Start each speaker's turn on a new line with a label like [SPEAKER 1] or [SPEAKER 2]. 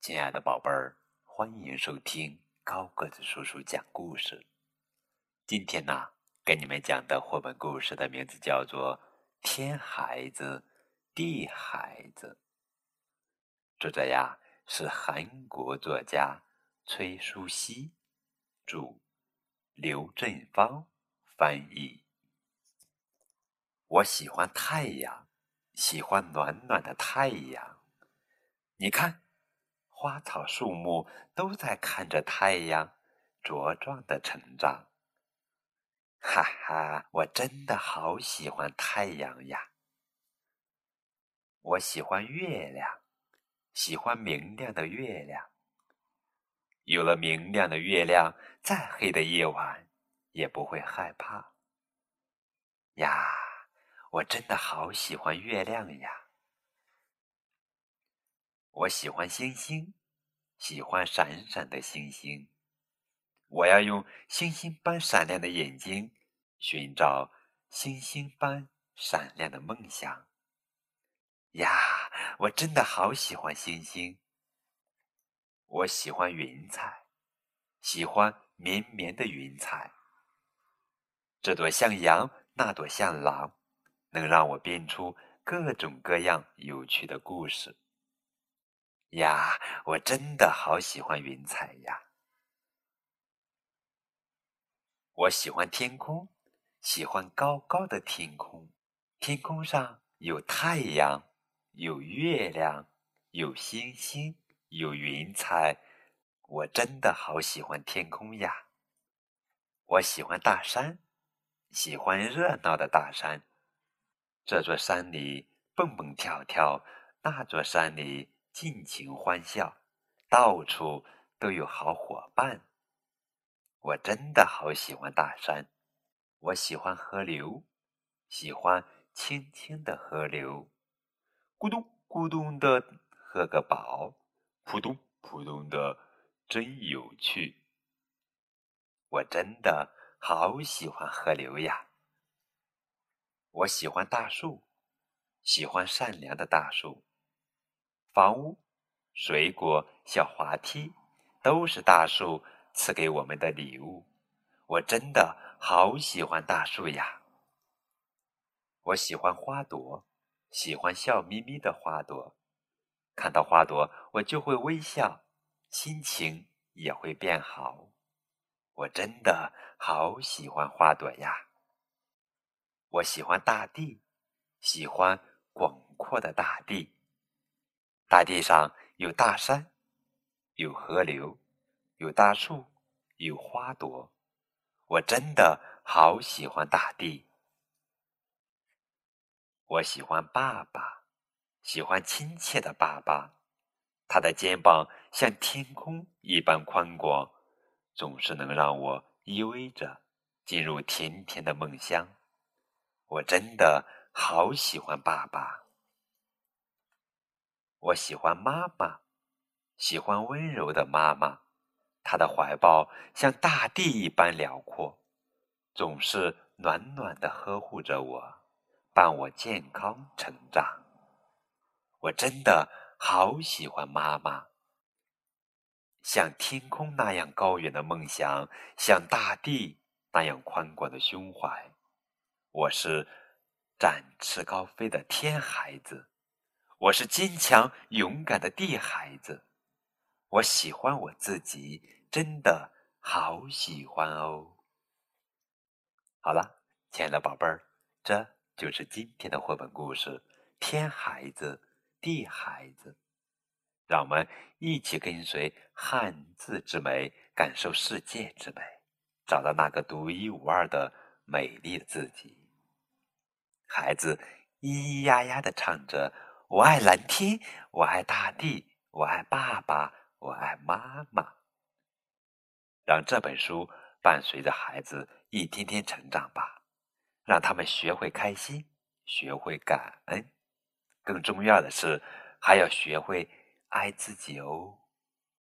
[SPEAKER 1] 亲爱的宝贝儿，欢迎收听高个子叔叔讲故事。今天呢，给你们讲的绘本故事的名字叫做《天孩子，地孩子》。作者呀是韩国作家崔淑熙，著，刘振芳翻译。我喜欢太阳，喜欢暖暖的太阳。你看。花草树木都在看着太阳茁壮的成长。哈哈，我真的好喜欢太阳呀！我喜欢月亮，喜欢明亮的月亮。有了明亮的月亮，再黑的夜晚也不会害怕。呀，我真的好喜欢月亮呀！我喜欢星星，喜欢闪闪的星星。我要用星星般闪亮的眼睛，寻找星星般闪亮的梦想。呀，我真的好喜欢星星。我喜欢云彩，喜欢绵绵的云彩。这朵像羊，那朵像狼，能让我编出各种各样有趣的故事。呀，我真的好喜欢云彩呀！我喜欢天空，喜欢高高的天空。天空上有太阳，有月亮，有星星，有云彩。我真的好喜欢天空呀！我喜欢大山，喜欢热闹的大山。这座山里蹦蹦跳跳，那座山里。尽情欢笑，到处都有好伙伴。我真的好喜欢大山，我喜欢河流，喜欢清清的河流，咕咚咕咚的喝个饱，扑通扑通的真有趣。我真的好喜欢河流呀！我喜欢大树，喜欢善良的大树。房屋、水果、小滑梯，都是大树赐给我们的礼物。我真的好喜欢大树呀！我喜欢花朵，喜欢笑眯眯的花朵。看到花朵，我就会微笑，心情也会变好。我真的好喜欢花朵呀！我喜欢大地，喜欢广阔的大地。大地上有大山，有河流，有大树，有花朵。我真的好喜欢大地。我喜欢爸爸，喜欢亲切的爸爸。他的肩膀像天空一般宽广，总是能让我依偎着进入甜甜的梦乡。我真的好喜欢爸爸。我喜欢妈妈，喜欢温柔的妈妈，她的怀抱像大地一般辽阔，总是暖暖的呵护着我，伴我健康成长。我真的好喜欢妈妈，像天空那样高远的梦想，像大地那样宽广的胸怀。我是展翅高飞的天孩子。我是坚强勇敢的地孩子，我喜欢我自己，真的好喜欢哦。好了，亲爱的宝贝儿，这就是今天的绘本故事《天孩子，地孩子》。让我们一起跟随汉字之美，感受世界之美，找到那个独一无二的美丽的自己。孩子咿咿呀呀的唱着。我爱蓝天，我爱大地，我爱爸爸，我爱妈妈。让这本书伴随着孩子一天天成长吧，让他们学会开心，学会感恩，更重要的是，还要学会爱自己哦。